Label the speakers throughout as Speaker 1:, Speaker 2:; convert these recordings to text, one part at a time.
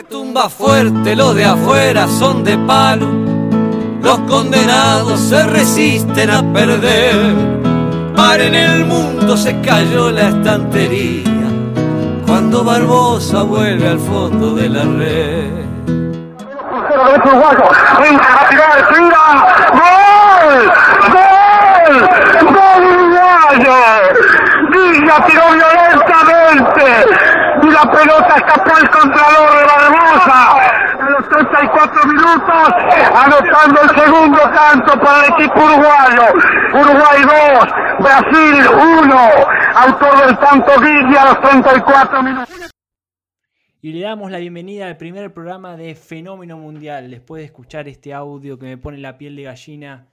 Speaker 1: Retumba fuerte, los de afuera son de palo. Los condenados se resisten a perder. Para en el mundo se cayó la estantería. Cuando Barbosa vuelve al fondo de la red.
Speaker 2: ¡Gol! ¡Gol! ¡Gol tiró violentamente la pelota escapó al contralor de Barbosa. A los 34 minutos, anotando el segundo tanto para el equipo uruguayo. Uruguay 2, Brasil 1. Autor del tanto Villa a los 34 minutos.
Speaker 3: Y le damos la bienvenida al primer programa de Fenómeno Mundial. Después de escuchar este audio que me pone la piel de gallina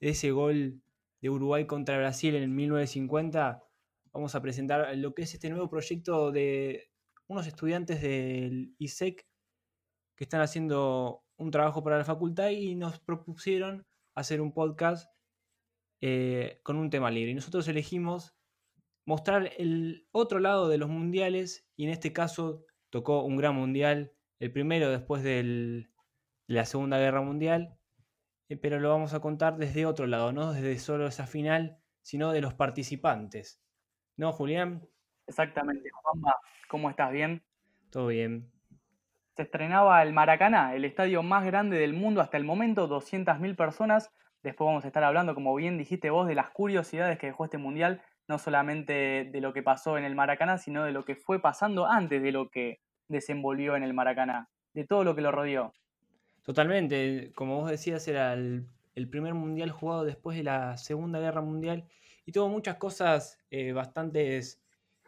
Speaker 3: ese gol de Uruguay contra Brasil en 1950, vamos a presentar lo que es este nuevo proyecto de unos estudiantes del ISEC que están haciendo un trabajo para la facultad y nos propusieron hacer un podcast eh, con un tema libre. Y nosotros elegimos mostrar el otro lado de los mundiales y en este caso tocó un gran mundial, el primero después de la Segunda Guerra Mundial, eh, pero lo vamos a contar desde otro lado, no desde solo esa final, sino de los participantes. ¿No, Julián?
Speaker 4: Exactamente, Juanma, ¿cómo estás? ¿Bien?
Speaker 3: Todo bien.
Speaker 4: Se estrenaba el Maracaná, el estadio más grande del mundo hasta el momento, 200.000 personas. Después vamos a estar hablando, como bien dijiste vos, de las curiosidades que dejó este mundial, no solamente de lo que pasó en el Maracaná, sino de lo que fue pasando antes de lo que desenvolvió en el Maracaná, de todo lo que lo rodeó.
Speaker 3: Totalmente, como vos decías, era el, primer mundial jugado después de la Segunda Guerra Mundial y tuvo muchas cosas eh, bastantes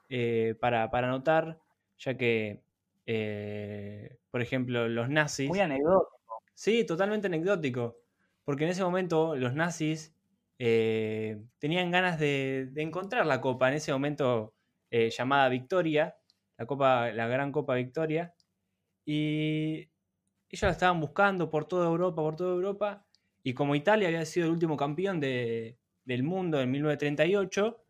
Speaker 3: eh, para, para notar, ya que, eh, por ejemplo, los nazis...
Speaker 4: Muy anecdótico.
Speaker 3: Sí, totalmente anecdótico, porque en ese momento los nazis tenían ganas de, de, encontrar la copa, en ese momento llamada Victoria, la, copa, la Gran Copa Victoria, y ellos la estaban buscando por toda Europa, por toda Europa, y como Italia había sido el último campeón del mundo en 1938,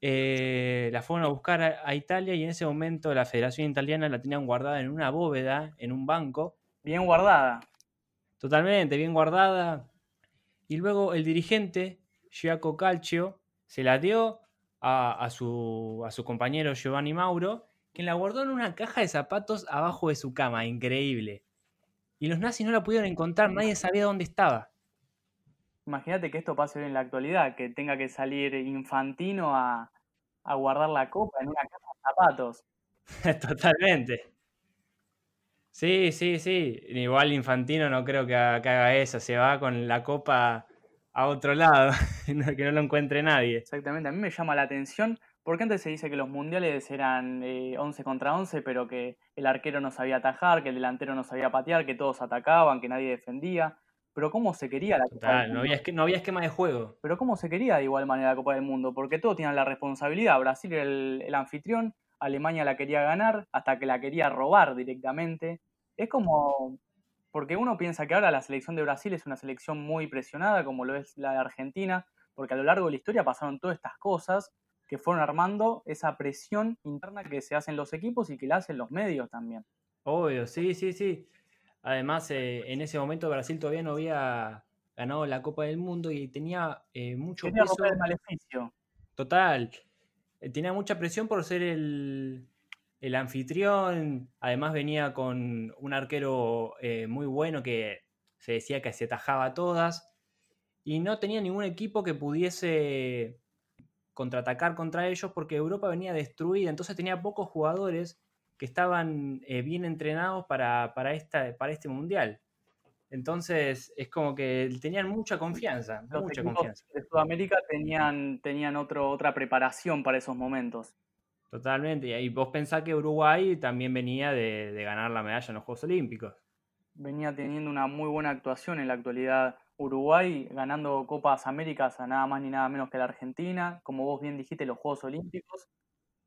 Speaker 3: eh, la fueron a buscar a, Italia y en ese momento la Federación Italiana la tenían guardada en una bóveda, en un banco.
Speaker 4: Bien guardada.
Speaker 3: Totalmente, bien guardada. Y luego el dirigente, Giacomo Calcio, se la dio a, su, a su compañero Giovanni Mauro, quien la guardó en una caja de zapatos abajo de su cama. Increíble. Y los nazis no la pudieron encontrar, nadie sabía dónde estaba.
Speaker 4: Imagínate que esto pase hoy en la actualidad, que tenga que salir Infantino a, guardar la copa en una caja de zapatos.
Speaker 3: Totalmente. Sí, sí, sí. Igual Infantino no creo que haga eso. Se va con la copa a otro lado, que no lo encuentre nadie.
Speaker 4: Exactamente. A mí me llama la atención porque antes se dice que los mundiales eran 11 eh, contra 11, pero que el arquero no sabía atajar, que el delantero no sabía patear, que todos atacaban, que nadie defendía. Pero ¿cómo se quería la
Speaker 3: Copa no, había, no había esquema de juego.
Speaker 4: Pero ¿cómo se quería de igual manera la Copa del Mundo? Porque todos tenían la responsabilidad. Brasil era el, anfitrión, Alemania la quería ganar, hasta que la quería robar directamente. Es como... Porque uno piensa que ahora la selección de Brasil es una selección muy presionada, como lo es la de Argentina, porque a lo largo de la historia pasaron todas estas cosas que fueron armando esa presión interna que se hacen los equipos y que la hacen los medios también.
Speaker 3: Obvio, sí, sí, sí. Además, eh, en ese momento Brasil todavía no había ganado la Copa del Mundo y tenía eh, mucho
Speaker 4: tenía peso. el maleficio.
Speaker 3: Total. Eh, tenía mucha presión por ser el, el anfitrión. Además, venía con un arquero muy bueno que se decía que se atajaba todas. Y no tenía ningún equipo que pudiese contraatacar contra ellos porque Europa venía destruida, entonces tenía pocos jugadores que estaban eh, bien entrenados para, para, esta, para este mundial. Entonces es como que tenían mucha confianza, mucha confianza.
Speaker 4: De Sudamérica tenían, tenían otro, otra preparación para esos momentos.
Speaker 3: Totalmente. Y vos pensás que Uruguay también venía de, de ganar la medalla en los Juegos Olímpicos.
Speaker 4: Venía teniendo una muy buena actuación en la actualidad Uruguay ganando Copas Américas a nada más ni nada menos que la Argentina, como vos bien dijiste, los Juegos Olímpicos,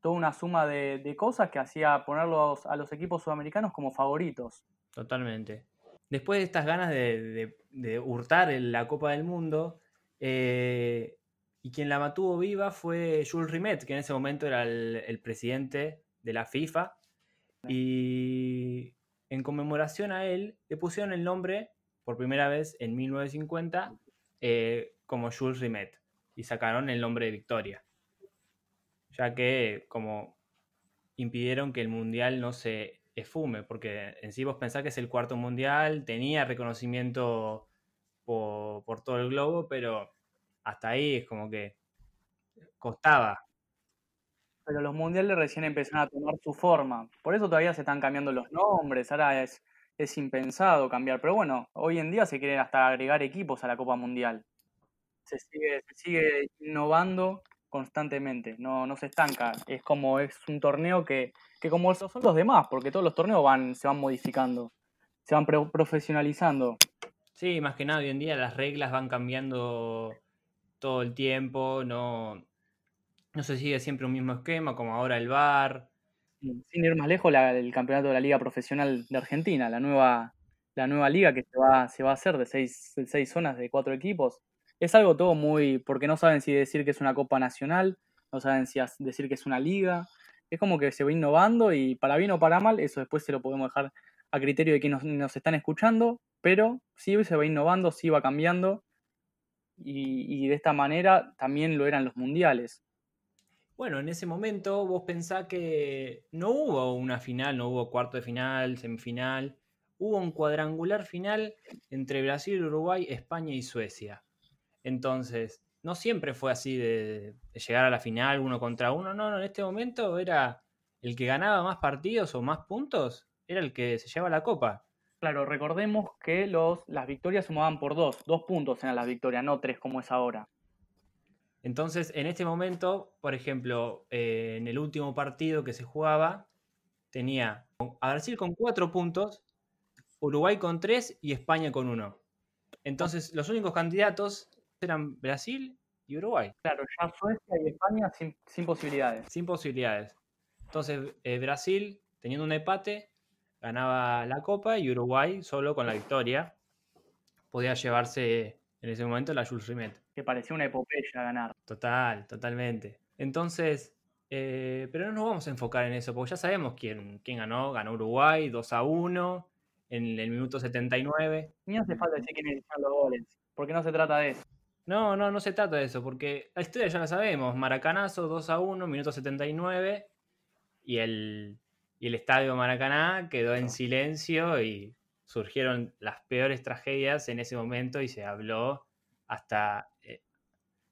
Speaker 4: toda una suma de, cosas que hacía ponerlos a los equipos sudamericanos como favoritos.
Speaker 3: Totalmente. Después de estas ganas de, hurtar la Copa del Mundo, eh, y quien la mantuvo viva fue Jules Rimet, que en ese momento era el, presidente de la FIFA. Y en conmemoración a él, le pusieron el nombre, por primera vez en 1950, eh, como Jules Rimet. Y sacaron el nombre de Victoria. Ya que como impidieron que el mundial no se esfume, porque en sí vos pensás que es el cuarto mundial, tenía reconocimiento por, por todo el globo, pero hasta ahí es como que costaba.
Speaker 4: Pero los mundiales recién empezaron a tomar su forma. Por eso todavía se están cambiando los nombres. Ahora es, es impensado cambiar. Pero bueno, hoy en día se quieren hasta agregar equipos a la Copa Mundial. Se sigue, se sigue innovando constantemente. No, no se estanca. Es como es un torneo que, que como son los demás, porque todos los torneos van, se van modificando, se van pro- profesionalizando.
Speaker 3: Sí, más que nada hoy en día las reglas van cambiando todo el tiempo, no, no se sigue siempre un mismo esquema, como ahora el VAR.
Speaker 4: Sin ir más lejos, la- el campeonato de la Liga Profesional de Argentina, la nueva, la nueva liga que se va, se va a hacer de seis, de seis zonas de cuatro equipos. Es algo todo muy. porque no saben si decir que es una Copa Nacional, no saben si decir que es una liga. Es como que se va innovando y para bien o para mal, eso después se lo podemos dejar a criterio de quienes nos, nos están escuchando, pero sí se va innovando, sí va cambiando y, y de esta manera también lo eran los mundiales.
Speaker 3: Bueno, en ese momento vos pensás que no hubo una final, no hubo cuarto de final, semifinal, hubo un cuadrangular final entre Brasil, Uruguay, España y Suecia. Entonces, no siempre fue así de, de llegar a la final uno contra uno, no, no, en este momento era el que ganaba más partidos o más puntos, era el que se llevaba la copa.
Speaker 4: Claro, recordemos que los, las victorias sumaban por dos, dos puntos eran las victorias, no tres como es ahora.
Speaker 3: Entonces, en este momento, por ejemplo, eh, en el último partido que se jugaba, tenía a Brasil con cuatro puntos, Uruguay con tres y España con uno. Entonces, los únicos candidatos eran Brasil y Uruguay,
Speaker 4: Claro, ya Suecia y España sin, sin posibilidades.
Speaker 3: sin posibilidades. Entonces, eh, Brasil, teniendo un empate, ganaba la Copa y Uruguay, solo con la victoria, podía llevarse en ese momento la Jules Rimet.
Speaker 4: Que parecía una epopeya ganar.
Speaker 3: Total, totalmente. Entonces, eh, pero no nos vamos a enfocar en eso, porque ya sabemos quién, quién ganó. Ganó Uruguay 2 a 1 en el minuto 79.
Speaker 4: Ni hace falta decir quiénes hicieron los goles, porque no se trata de eso.
Speaker 3: No, no, no se trata de eso, porque la historia ya la sabemos. Maracanazo 2 a 1, minuto 79. Y el, y el estadio Maracaná quedó en silencio y surgieron las peores tragedias en ese momento y se habló hasta, eh,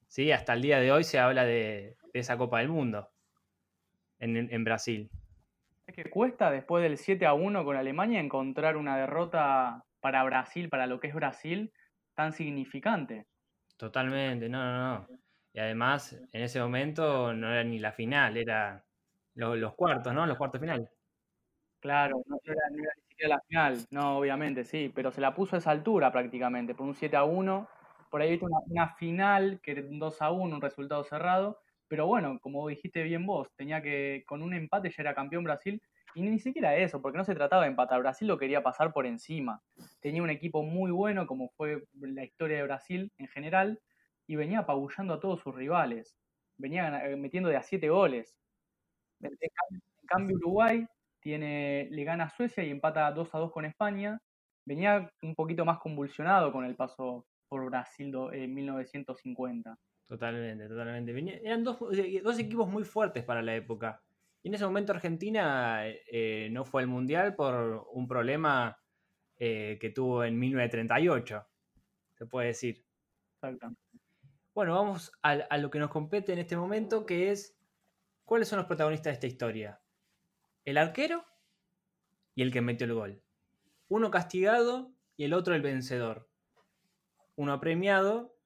Speaker 3: sí, hasta el día de hoy se habla de, de esa Copa del Mundo en, en- en Brasil.
Speaker 4: Es que cuesta después del 7 a 1 con Alemania encontrar una derrota para Brasil, para lo que es Brasil, tan significante.
Speaker 3: Totalmente, no, no, no. Y además, en ese momento no era ni la final, era lo- los cuartos, ¿no? Los cuartos de final.
Speaker 4: Claro, no era, ni siquiera la final, no, obviamente, sí, pero se la puso a esa altura prácticamente, por un 7 a 1. Por ahí viste una, una final que era un 2 a 1, un resultado cerrado, pero bueno, como dijiste bien vos, tenía que, con un empate ya era campeón Brasil, y ni siquiera eso, porque no se trataba de empatar, Brasil lo quería pasar por encima. Tenía un equipo muy bueno, como fue la historia de Brasil en general, y venía apabullando a todos sus rivales, venía eh, metiendo de a 7 goles. En cambio- Uruguay tiene, le gana a Suecia y empata 2 a 2 con España. Venía un poquito más convulsionado con el paso por Brasil en 1950.
Speaker 3: Totalmente, totalmente. Venía- eran dos, dos equipos muy fuertes para la época. Y en ese momento Argentina eh, no fue al Mundial por un problema eh, que tuvo en 1938, se puede decir.
Speaker 4: Exactamente.
Speaker 3: Bueno, vamos a, a lo que nos compete en este momento, que es cuáles son los protagonistas de esta historia. El arquero y el que metió el gol. Uno castigado y el otro el vencedor. Uno premiado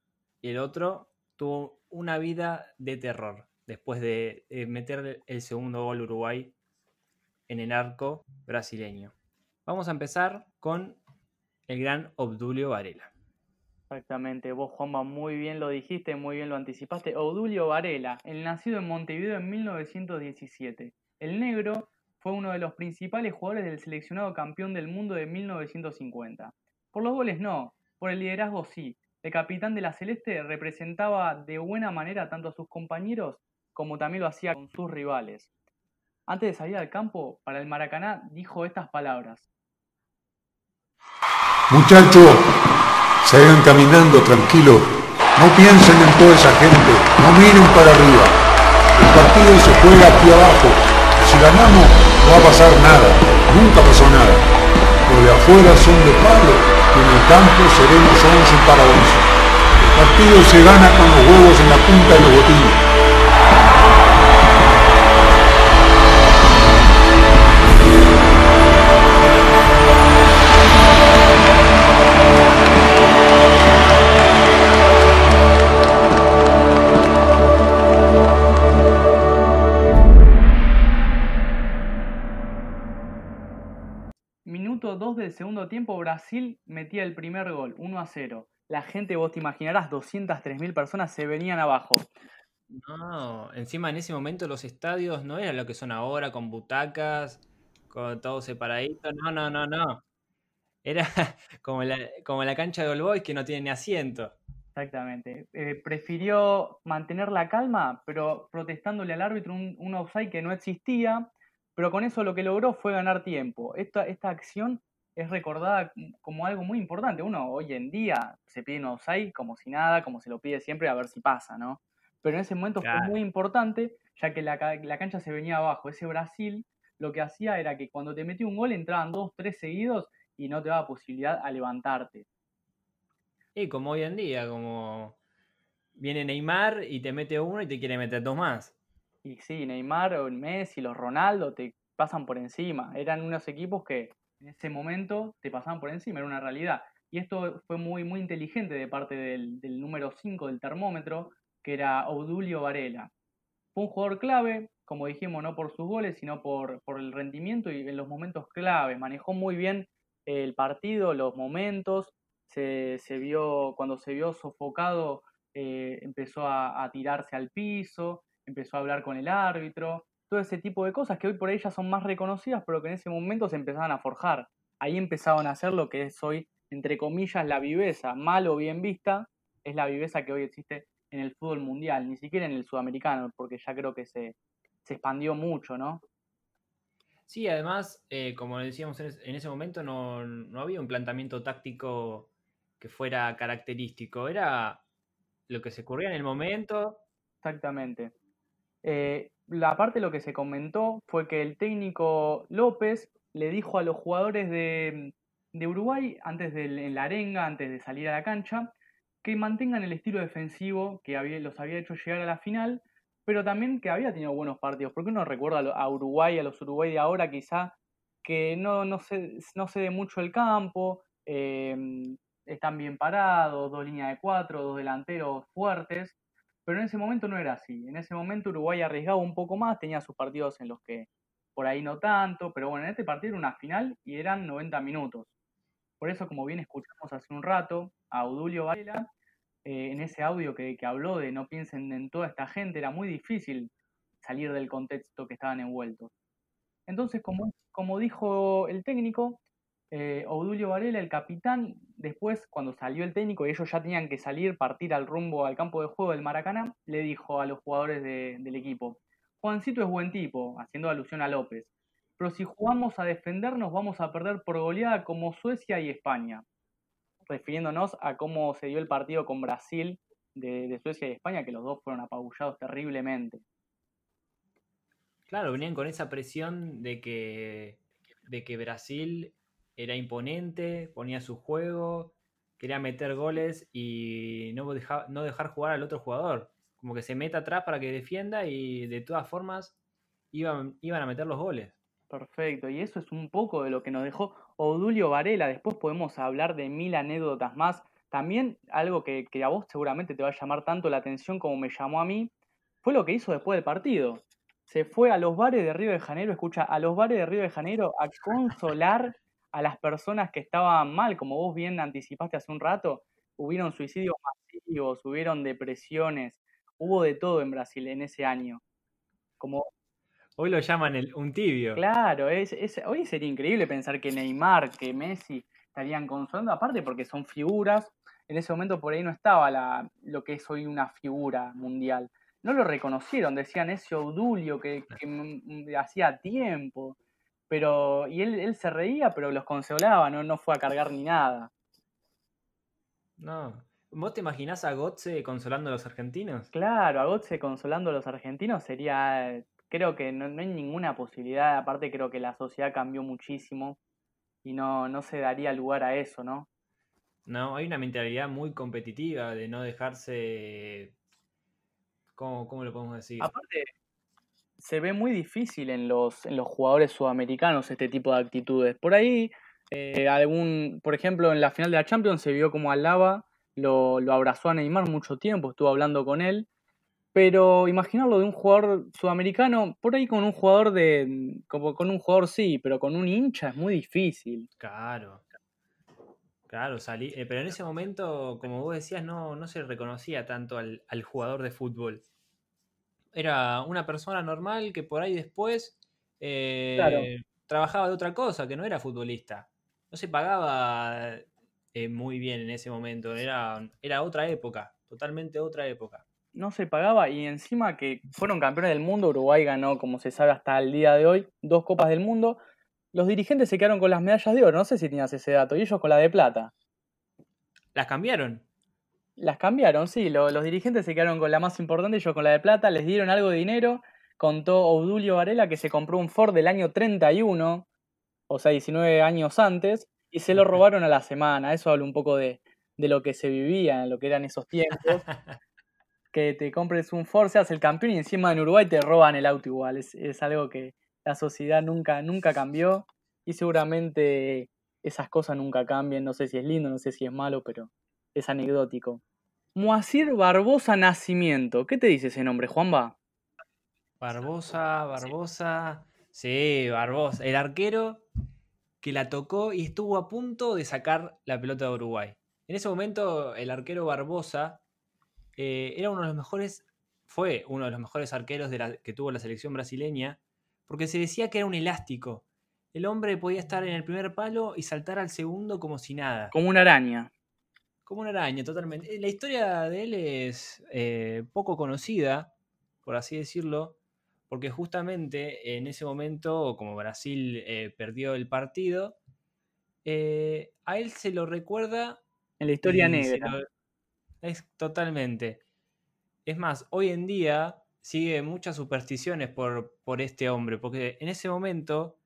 Speaker 3: y el otro tuvo una vida de terror después de, de meter el segundo gol Uruguay en el arco brasileño. Vamos a empezar con el gran Obdulio Varela.
Speaker 4: Exactamente, vos Juanma muy bien lo dijiste, muy bien lo anticipaste. Odulio Varela, el nacido en Montevideo en 1917. El negro fue uno de los principales jugadores del seleccionado campeón del mundo de 1950. Por los goles no, por el liderazgo sí. El capitán de la Celeste representaba de buena manera tanto a sus compañeros como también lo hacía con sus rivales. Antes de salir al campo, para el Maracaná dijo estas palabras.
Speaker 5: Muchachos, sigan caminando tranquilos. No piensen en toda esa gente. No miren para arriba. El partido se juega aquí abajo. Si ganamos, no va a pasar nada. Nunca pasó nada. Los de afuera son de palo y en el campo seremos 11 para 11. El partido se gana con los huevos en la punta de los botines.
Speaker 4: Brasil metía el primer gol, 1 a 0. La gente, vos te imaginarás, 203.000 personas se venían abajo.
Speaker 3: No, encima en ese momento los estadios no eran lo que son ahora, con butacas, con todo separadito. No, no, no, no. Era como la, como la cancha de All Boys que no tiene ni asiento.
Speaker 4: Exactamente. Eh, prefirió mantener la calma, pero protestándole al árbitro un, un offside que no existía, pero con eso lo que logró fue ganar tiempo. Esta, esta acción es recordada como algo muy importante. Uno hoy en día se pide un offside como si nada, como se lo pide siempre a ver si pasa, ¿no? Pero en ese momento fue muy importante, ya que la, la cancha se venía abajo. Ese Brasil lo que hacía era que cuando te metía un gol entraban dos, tres seguidos y no te daba posibilidad a levantarte.
Speaker 3: Y como hoy en día, como viene Neymar y te mete uno y te quiere meter dos más.
Speaker 4: Y sí, Neymar, o Messi, los Ronaldo te pasan por encima. Eran unos equipos que en ese momento te pasaban por encima, era una realidad. Y esto fue muy, muy inteligente de parte del, número 5 del termómetro, que era Odulio Varela. Fue un jugador clave, como dijimos, no por sus goles, sino por, por el rendimiento y en los momentos clave. Manejó muy bien el partido, los momentos. Se, se vio, cuando se vio sofocado, eh, empezó a tirarse al piso, empezó a hablar con el árbitro, todo ese tipo de cosas que hoy por ahí ya son más reconocidas, pero que en ese momento se empezaban a forjar. Ahí empezaban a hacer lo que es hoy, entre comillas, la viveza, mal o bien vista, es la viveza que hoy existe en el fútbol mundial, ni siquiera en el sudamericano, porque ya creo que se, se expandió mucho, ¿no?
Speaker 3: Sí, además, eh, como decíamos en, es- en ese momento, no, no había un planteamiento táctico que fuera característico. Era lo que se ocurría en el momento.
Speaker 4: Exactamente. Eh, la parte de lo que se comentó fue que el técnico López le dijo a los jugadores de, de Uruguay, antes del, en la arenga, antes de salir a la cancha, que mantengan el estilo defensivo que había, los había hecho llegar a la final, pero también que había tenido buenos partidos. Porque uno recuerda a Uruguay, a los Uruguay de ahora quizá, que no, se, no cede mucho el campo, eh, están bien parados, dos líneas de cuatro, dos delanteros fuertes, pero en ese momento no era así. En ese momento Uruguay arriesgaba un poco más, tenía sus partidos en los que por ahí no tanto, pero bueno, en este partido era una final y eran 90 minutos. Por eso, como bien escuchamos hace un rato a Udulio Varela, eh, en ese audio que, que habló de no piensen en toda esta gente, era muy difícil salir del contexto que estaban envueltos. Entonces, como, como dijo el técnico, eh, Varela, el capitán, después, cuando salió el técnico y ellos ya tenían que salir, partir al rumbo al campo de juego del Maracaná, le dijo a los jugadores de- del equipo, Juancito es buen tipo, haciendo alusión a López, pero si jugamos a defendernos vamos a perder por goleada como Suecia y España, refiriéndonos a cómo se dio el partido con Brasil de, de Suecia y España, que los dos fueron apabullados terriblemente.
Speaker 3: Claro, venían con esa presión de que, de que Brasil era imponente, ponía su juego, quería meter goles y no, no dejar jugar al otro jugador. Como que se meta atrás para que defienda y de todas formas iban, iban a meter los goles.
Speaker 4: Perfecto, y eso es un poco de lo que nos dejó Odulio Varela. Después podemos hablar de mil anécdotas más. También algo que, que a vos seguramente te va a llamar tanto la atención como me llamó a mí, fue lo que hizo después del partido. Se fue a los bares de Río de Janeiro, escucha, a los bares de Río de Janeiro a consolar a las personas que estaban mal, como vos bien anticipaste hace un rato. Hubieron suicidios masivos, hubieron depresiones, hubo de todo en Brasil en ese año. Como
Speaker 3: Hoy lo llaman el, un tibio.
Speaker 4: Claro, es, es- hoy sería increíble pensar que Neymar, que Messi estarían consolando, aparte porque son figuras, en ese momento por ahí no estaba la, lo que es hoy una figura mundial. No lo reconocieron, decían ese Odulio que, que hacía tiempo, pero, y él, él se reía, pero los consolaba, no, no fue a cargar ni nada.
Speaker 3: No. ¿Vos te imaginás a Gotze consolando a los argentinos?
Speaker 4: Claro, a Gotze consolando a los argentinos sería, creo que no, no hay ninguna posibilidad, aparte creo que la sociedad cambió muchísimo y no, no se daría lugar a eso, ¿no?
Speaker 3: No, hay una mentalidad muy competitiva de no dejarse. ¿Cómo, cómo lo podemos decir?
Speaker 4: Aparte, se ve muy difícil en los, en los jugadores sudamericanos este tipo de actitudes. Por ahí, eh, algún, por ejemplo, en la final de la Champions se vio como Alaba lo, lo abrazó a Neymar mucho tiempo, estuvo hablando con él. Pero imaginarlo de un jugador sudamericano, por ahí con un jugador de. como con un jugador sí, pero con un hincha es muy difícil.
Speaker 3: Claro. Claro, salí, eh, pero en ese momento, como vos decías, no, no se reconocía tanto al, al jugador de fútbol. Era una persona normal que por ahí después eh,
Speaker 4: Claro.
Speaker 3: trabajaba de otra cosa, que no era futbolista. No se pagaba eh, muy bien en ese momento, era, era otra época, totalmente otra época.
Speaker 4: no se pagaba y encima que fueron campeones del mundo, Uruguay ganó, como se sabe hasta el día de hoy, dos copas del mundo. Los dirigentes se quedaron con las medallas de oro, no sé si tenías ese dato, y ellos con la de plata.
Speaker 3: Las cambiaron.
Speaker 4: Las cambiaron, sí, lo- los dirigentes se quedaron con la más importante, ellos con la de plata, les dieron algo de dinero. Contó Obdulio Varela que se compró un Ford del año 31, o sea, 19 años antes, y se lo robaron a la semana. Eso habla un poco de, de lo que se vivía, en lo que eran esos tiempos. que te compres un Ford, seas el campeón y encima en Uruguay te roban el auto igual. Es, es algo que la sociedad nunca, nunca cambió y seguramente esas cosas nunca cambien. No sé si es lindo, no sé si es malo, pero es anecdótico. Moacir Barbosa Nacimiento. ¿Qué te dice ese nombre, Juanba?
Speaker 3: Barbosa, Barbosa. Sí, Barbosa. El arquero que la tocó y estuvo a punto de sacar la pelota de Uruguay. En ese momento, el arquero Barbosa eh, era uno de los mejores, fue uno de los mejores arqueros de la- que tuvo la selección brasileña, porque se decía que era un elástico. El hombre podía estar en el primer palo y saltar al segundo como si nada.
Speaker 4: Como una araña.
Speaker 3: Como una araña, totalmente. Eh, La historia de él es eh, poco conocida, por así decirlo, porque justamente en ese momento, como Brasil eh, perdió el partido, eh, a él se lo recuerda.
Speaker 4: En la historia negra.
Speaker 3: lo- es totalmente. Es más, hoy en día sigue muchas supersticiones por, por este hombre, porque en ese momento,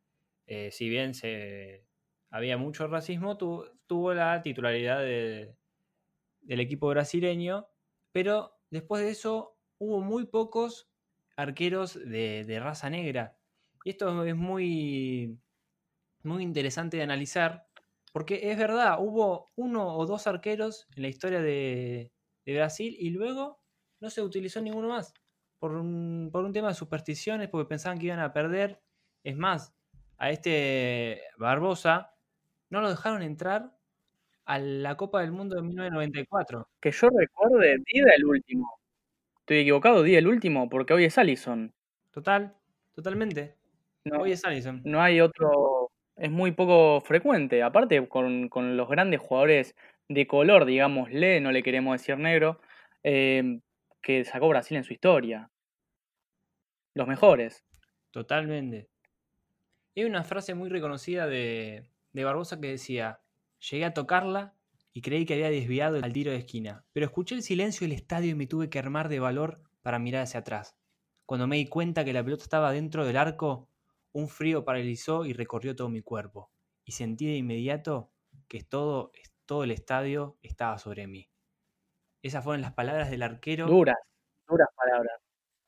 Speaker 3: si bien se, había mucho racismo, tu- tuvo la titularidad de- del equipo brasileño, pero después de eso hubo muy pocos arqueros de, raza negra. Y esto es muy, muy interesante de analizar, porque es verdad, hubo uno o dos arqueros en la historia de, de Brasil y luego no se utilizó ninguno más. Por un, por un tema de supersticiones, porque pensaban que iban a perder. Es más, a este Barbosa no lo dejaron entrar a la Copa del Mundo de 1994.
Speaker 4: Que yo recuerde, Dida el último. Estoy equivocado, Dida el último, porque hoy es Allison.
Speaker 3: Total, totalmente.
Speaker 4: No,
Speaker 3: Hoy es Allison.
Speaker 4: no hay otro. Es muy poco frecuente. Aparte, con, con los grandes jugadores de color, digámosle, no le queremos decir negro, eh, que sacó Brasil en su historia. Los mejores.
Speaker 3: Totalmente. Hay una frase muy reconocida de, de Barbosa que decía, llegué a tocarla y creí que había desviado al tiro de esquina, pero escuché el silencio del estadio y me tuve que armar de valor para mirar hacia atrás. Cuando me di cuenta que la pelota estaba dentro del arco, un frío paralizó y recorrió todo mi cuerpo, y sentí de inmediato que todo, todo el estadio estaba sobre mí. Esas fueron las palabras del arquero.
Speaker 4: Duras, duras palabras.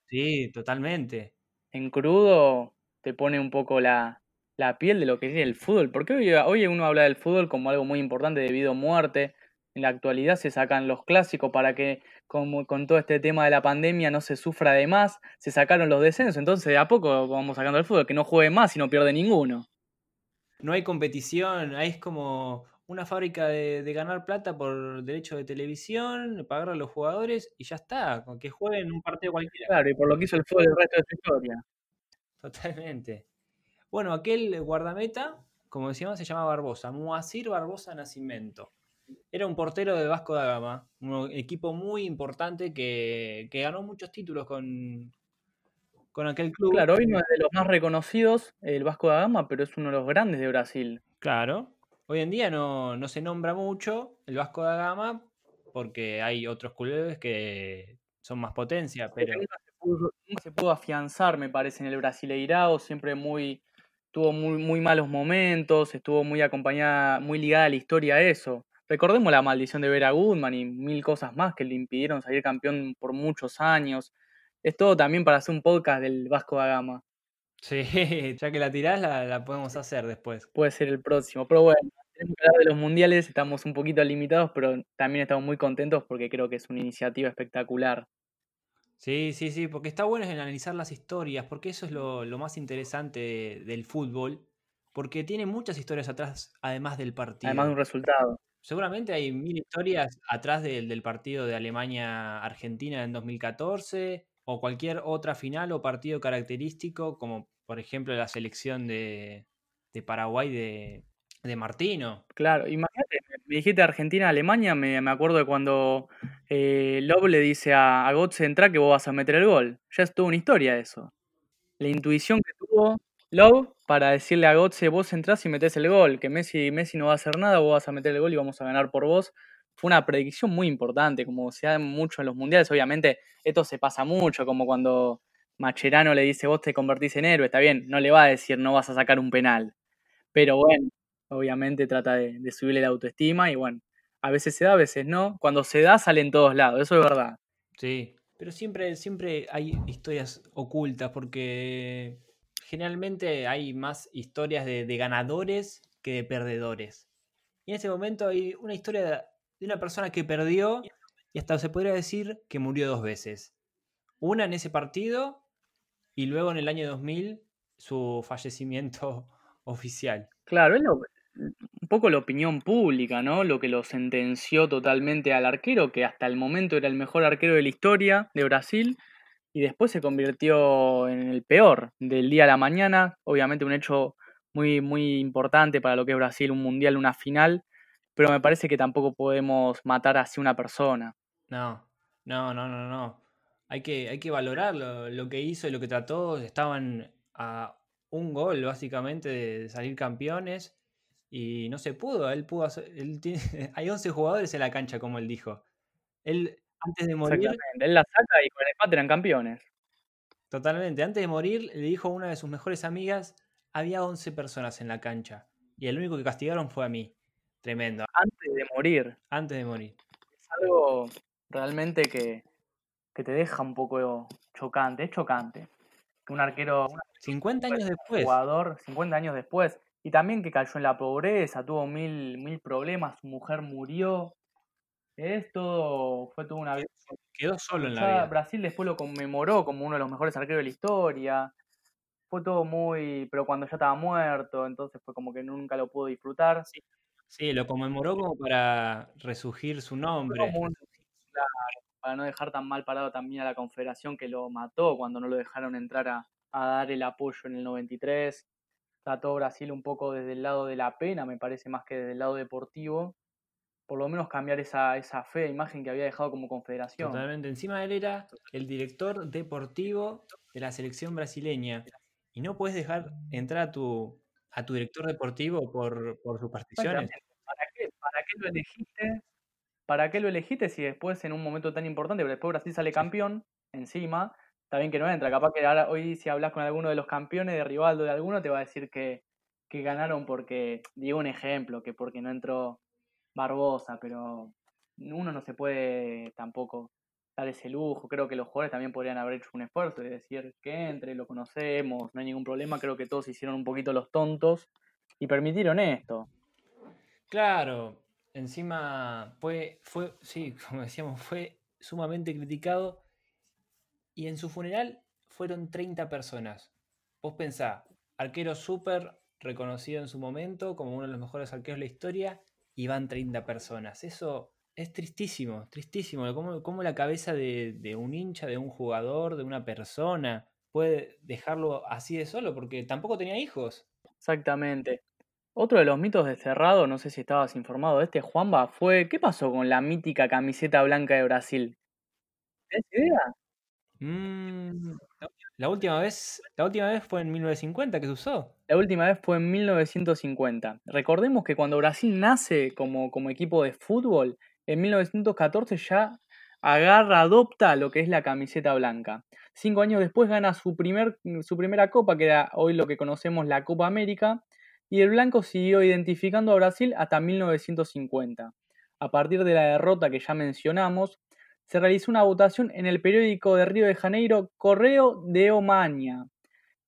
Speaker 3: Sí, totalmente.
Speaker 4: En crudo te pone un poco la, la piel de lo que es el fútbol. Porque hoy, hoy uno habla del fútbol como algo muy importante debido a muerte. En la actualidad se sacan los clásicos para que, como con todo este tema de la pandemia, no se sufra de más. Se sacaron los descensos. Entonces, de a poco vamos sacando el fútbol, que no juegue más y no pierde ninguno.
Speaker 3: no hay competición, ahí es como una fábrica de, de ganar plata por derecho de televisión, pagar a los jugadores y ya está, con que jueguen un partido cualquiera.
Speaker 4: Claro, y por lo que hizo el fútbol el resto de su historia.
Speaker 3: Totalmente. Bueno, aquel guardameta, como decíamos, se llama Barbosa, Moacir Barbosa Nacimiento. Era un portero de Vasco da Gama, un equipo muy importante que, que ganó muchos títulos con, con aquel club.
Speaker 4: Claro, hoy no es de los más reconocidos, el Vasco da Gama, pero es uno de los grandes de Brasil.
Speaker 3: Claro. Hoy en día no, no se nombra mucho el Vasco da Gama porque hay otros clubes que son más potencia, pero
Speaker 4: Nunca se pudo, nunca se pudo afianzar, me parece, en el Brasileirao, siempre muy, tuvo muy, muy malos momentos, estuvo muy acompañada, muy ligada a la historia a eso. Recordemos la maldición de Vera Goodman y mil cosas más que le impidieron salir campeón por muchos años. Es todo también para hacer un podcast del Vasco da Gama.
Speaker 3: sí, ya que la tirás, la, la podemos hacer después.
Speaker 4: Puede ser el próximo. Pero bueno, tenemos que hablar de los mundiales, estamos un poquito limitados, pero también estamos muy contentos porque creo que es una iniciativa espectacular.
Speaker 3: Sí, sí, sí, porque está bueno en analizar las historias, porque eso es lo, lo más interesante de- del fútbol, porque tiene muchas historias atrás, además del partido.
Speaker 4: Además de un resultado.
Speaker 3: Seguramente hay mil historias atrás del, del partido de Alemania-Argentina en 2014 o cualquier otra final o partido característico, como por ejemplo la selección de, de Paraguay de, de Martino.
Speaker 4: Claro, imagínate, me dijiste Argentina-Alemania, me, me acuerdo de cuando eh, Love le dice a, a Götze entra que vos vas a meter el gol. Ya es toda una historia eso. La intuición que tuvo Love para decirle a Götze, vos entrás y metés el gol, que Messi, Messi no va a hacer nada, vos vas a meter el gol y vamos a ganar por vos. Fue una predicción muy importante, como se da mucho en los mundiales. Obviamente, esto se pasa mucho, como cuando Macherano le dice, vos te convertís en héroe, está bien, no le va a decir, no vas a sacar un penal. Pero bueno, obviamente trata de, de subirle la autoestima y bueno, a veces se da, a veces no. Cuando se da, sale en todos lados, eso es verdad.
Speaker 3: Sí, pero siempre, siempre hay historias ocultas porque generalmente hay más historias de, de ganadores que de perdedores. Y en ese momento hay una historia de, de una persona que perdió y hasta se podría decir que murió dos veces. Una en ese partido y luego en el año 2000 su fallecimiento oficial.
Speaker 4: Claro, es lo- un poco la opinión pública, ¿no? Lo que lo sentenció totalmente al arquero, que hasta el momento era el mejor arquero de la historia de Brasil, y después se convirtió en el peor del día a la mañana. Obviamente un hecho muy, muy importante para lo que es Brasil, un mundial, una final, pero me parece que tampoco podemos matar así una persona.
Speaker 3: No, no, no, no, no. Hay que, hay que valorar lo, lo que hizo y lo que trató. Estaban a un gol, básicamente, de salir campeones y no se pudo. Él pudo hacer. él tiene- hay 11 jugadores en la cancha, como él dijo. Él, antes de morir,
Speaker 4: Exactamente. Él la saca y con el empate eran campeones.
Speaker 3: totalmente, antes de morir, le dijo a una de sus mejores amigas: había 11 personas en la cancha y el único que castigaron fue a mí. Tremendo,
Speaker 4: Antes de morir.
Speaker 3: antes de morir.
Speaker 4: Es algo realmente que, que te deja un poco chocante. Es chocante. Que un arquero, un
Speaker 3: 50 años después.
Speaker 4: jugador, 50 años después, y también que cayó en la pobreza, tuvo mil, mil problemas, su mujer murió. Esto fue toda una vida.
Speaker 3: Quedó solo en la vida.
Speaker 4: Brasil después lo conmemoró como uno de los mejores arqueros de la historia. Fue todo muy. Pero cuando ya estaba muerto, entonces fue como que nunca lo pudo disfrutar.
Speaker 3: Sí, lo conmemoró como para resurgir su nombre.
Speaker 4: como un- claro, para no dejar tan mal parado también a la Confederación que lo mató cuando no lo dejaron entrar a, a dar el apoyo en el 93. Trató Brasil un poco desde el lado de la pena, me parece más que desde el lado deportivo. Por lo menos cambiar esa, esa fea imagen que había dejado como confederación.
Speaker 3: Totalmente. Encima él era el director deportivo de la selección brasileña. Y no puedes dejar entrar a tu, a tu director deportivo por, por.
Speaker 4: ¿Para qué, ¿Para qué lo elegiste? ¿Para qué lo elegiste si después en un momento tan importante, pero después Brasil sale campeón encima? Está bien que no entra. Capaz que ahora, hoy si hablas con alguno de los campeones de Rivaldo de alguno, te va a decir que, que ganaron porque, digo un ejemplo, que porque no entró Barbosa, pero uno no se puede tampoco dar ese lujo. Creo que los jugadores también podrían haber hecho un esfuerzo de decir que entre, lo conocemos, no hay ningún problema. Creo que todos hicieron un poquito los tontos y permitieron esto.
Speaker 3: Claro, encima fue, fue, sí, como decíamos, fue sumamente criticado. Y en su funeral fueron 30 personas. Vos pensá, arquero súper reconocido en su momento, como uno de los mejores arqueros de la historia, y van 30 personas. Eso es tristísimo, tristísimo. Cómo, cómo la cabeza de, un hincha, de un jugador, de una persona, puede dejarlo así de solo, porque tampoco tenía hijos.
Speaker 4: Exactamente. Otro de los mitos de Cerrado, no sé si estabas informado de este, Juanba, fue ¿qué pasó con la mítica camiseta blanca de Brasil? ¿Tienes idea?
Speaker 3: Mm, la última vez, la última vez fue en 1950 que se usó.
Speaker 4: La última vez fue en 1950. Recordemos que cuando Brasil nace como, como equipo de fútbol, en 1914 ya agarra, adopta lo que es la camiseta blanca. Cinco años después gana su, primer, su primera copa, que era hoy lo que conocemos la Copa América, y el blanco siguió identificando a Brasil hasta 1950. A partir de la derrota que ya mencionamos, se realizó una votación en el periódico de Río de Janeiro Correo de Omaña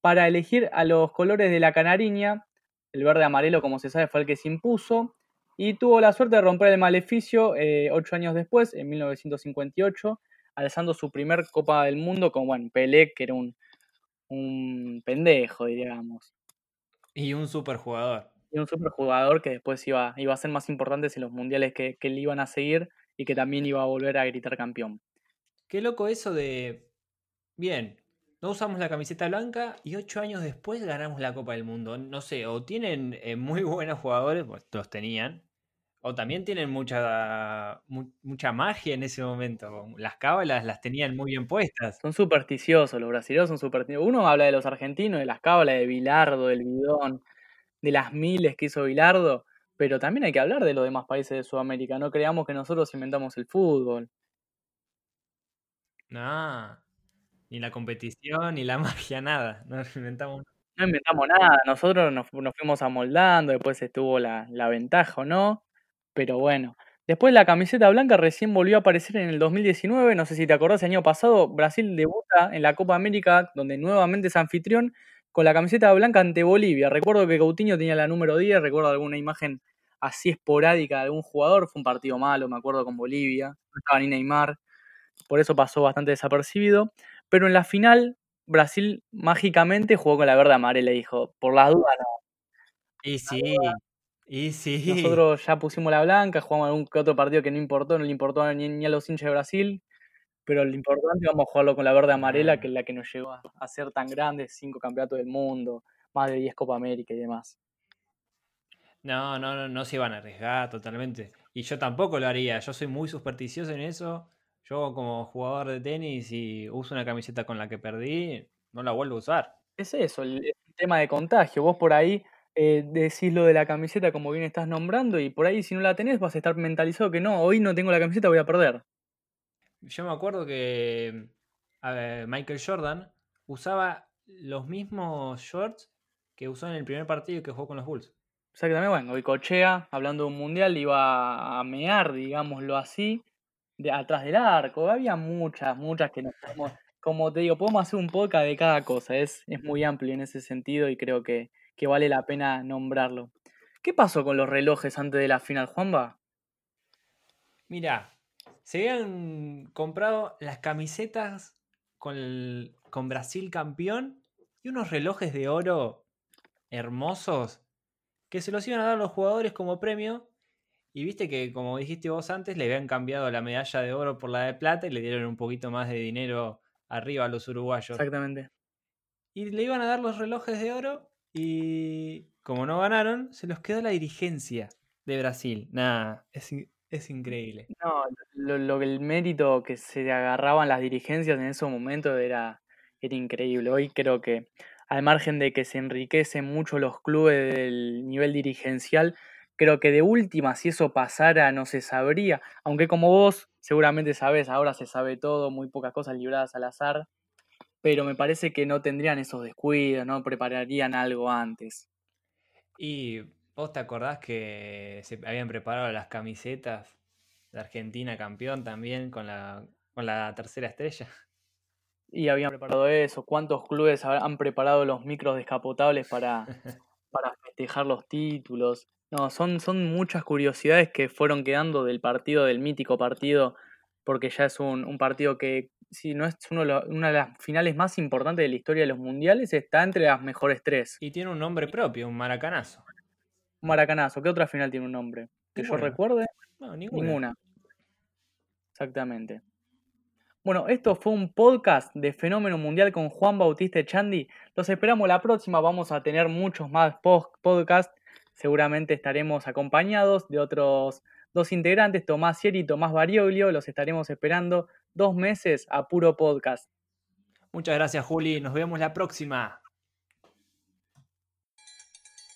Speaker 4: para elegir a los colores de la canariña. El verde amarelo, como se sabe, fue el que se impuso y tuvo la suerte de romper el maleficio eh, ocho años después, en 1958, alzando su primer Copa del Mundo con bueno, Pelé, que era un, un pendejo, digamos.
Speaker 3: Y un superjugador.
Speaker 4: Y un superjugador que después iba, iba a ser más importante en los mundiales que, que le iban a seguir y que también iba a volver a gritar campeón.
Speaker 3: Qué loco eso de. Bien, no usamos la camiseta blanca y ocho años después ganamos la Copa del Mundo. No sé, o tienen eh, muy buenos jugadores, pues los tenían, o también tienen mucha, mucha magia en ese momento. Las cábalas las tenían muy bien puestas.
Speaker 4: Son supersticiosos, los brasileños son supersticiosos. Uno habla de los argentinos, de las cábalas de Bilardo, del bidón, de las miles que hizo Bilardo, pero también hay que hablar de los demás países de Sudamérica. No creamos que nosotros inventamos el fútbol.
Speaker 3: No, ni la competición, ni la magia, nada. No inventamos
Speaker 4: no inventamos nada, nosotros nos, fuimos amoldando, después estuvo la, la ventaja o no, pero bueno. Después la camiseta blanca recién volvió a aparecer en el 2019. No sé si te acordás, el año pasado Brasil debuta en la Copa América, donde nuevamente es anfitrión, con la camiseta blanca ante Bolivia. Recuerdo que Coutinho tenía la número 10, recuerdo alguna imagen así esporádica de algún jugador. Fue un partido malo, me acuerdo, con Bolivia. No estaba ni Neymar. Por eso pasó bastante desapercibido. Pero en la final, Brasil mágicamente jugó con la verde amarela y dijo, por las dudas no.
Speaker 3: Y sí, y sí.
Speaker 4: Nosotros ya pusimos la blanca, jugamos algún que otro partido que no importó, no le importó ni, a los hinchas de Brasil, pero lo importante vamos a jugarlo con la verde amarela, que es la que nos llevó a, ser tan grandes, cinco campeonatos del mundo, más de 10 Copa América y demás.
Speaker 3: No, no, no, no se iban a arriesgar totalmente. Y yo tampoco lo haría, yo soy muy supersticioso en eso. Yo como jugador de tenis y uso una camiseta con la que perdí, no la vuelvo a usar.
Speaker 4: Es eso, el tema de contagio. Vos por ahí eh, decís lo de la camiseta como bien estás nombrando y por ahí si no la tenés vas a estar mentalizado que no, hoy no tengo la camiseta, voy a perder.
Speaker 3: Yo me acuerdo que Michael Jordan usaba los mismos shorts que usó en el primer partido que jugó con los Bulls.
Speaker 4: Exactamente, bueno, hoy Cochea, hablando de un mundial, iba a mear, digámoslo así, de atrás del arco. Había muchas, muchas que nos como te digo, podemos hacer un podcast de cada cosa, es, es muy amplio en ese sentido y creo que, que vale la pena nombrarlo. ¿Qué pasó con los relojes antes de la final, Juanba?
Speaker 3: Mira, se habían comprado las camisetas con, con Brasil campeón y unos relojes de oro hermosos que se los iban a dar los jugadores como premio. Y viste que, como dijiste vos antes, le habían cambiado la medalla de oro por la de plata y le dieron un poquito más de dinero arriba a los uruguayos.
Speaker 4: Exactamente.
Speaker 3: Y le iban a dar los relojes de oro y como no ganaron, se los quedó la dirigencia de Brasil. Nada, es, es increíble.
Speaker 4: No, lo, lo, el mérito que se agarraban las dirigencias en ese momento era, era increíble. Hoy creo que, al margen de que se enriquecen mucho los clubes del nivel dirigencial, creo que de última, si eso pasara, no se sabría. Aunque como vos seguramente sabés, ahora se sabe todo, muy pocas cosas libradas al azar pero me parece que no tendrían esos descuidos, no prepararían algo antes.
Speaker 3: ¿Y vos te acordás que se habían preparado las camisetas de Argentina campeón también con la, con la tercera estrella?
Speaker 4: Y habían preparado eso. ¿Cuántos clubes han preparado los micros descapotables para, para festejar los títulos? No, son, son muchas curiosidades que fueron quedando del partido, del mítico partido, porque ya es un, un partido que si no es uno una de las finales más importantes de la historia de los mundiales, está entre las mejores tres.
Speaker 3: Y tiene un nombre propio, un maracanazo.
Speaker 4: Maracanazo. ¿Qué otra final tiene un nombre? Que yo recuerde.
Speaker 3: No, ninguna.
Speaker 4: Exactamente. Bueno, esto fue un podcast de Fenómeno Mundial con Juan Bautista Echandi. Los esperamos la próxima. Vamos a tener muchos más podcasts. Seguramente estaremos acompañados de otros dos integrantes, Tomás Sieri y Tomás Barioglio. Los estaremos esperando dos meses a puro podcast.
Speaker 3: Muchas gracias, Juli. Nos vemos la próxima.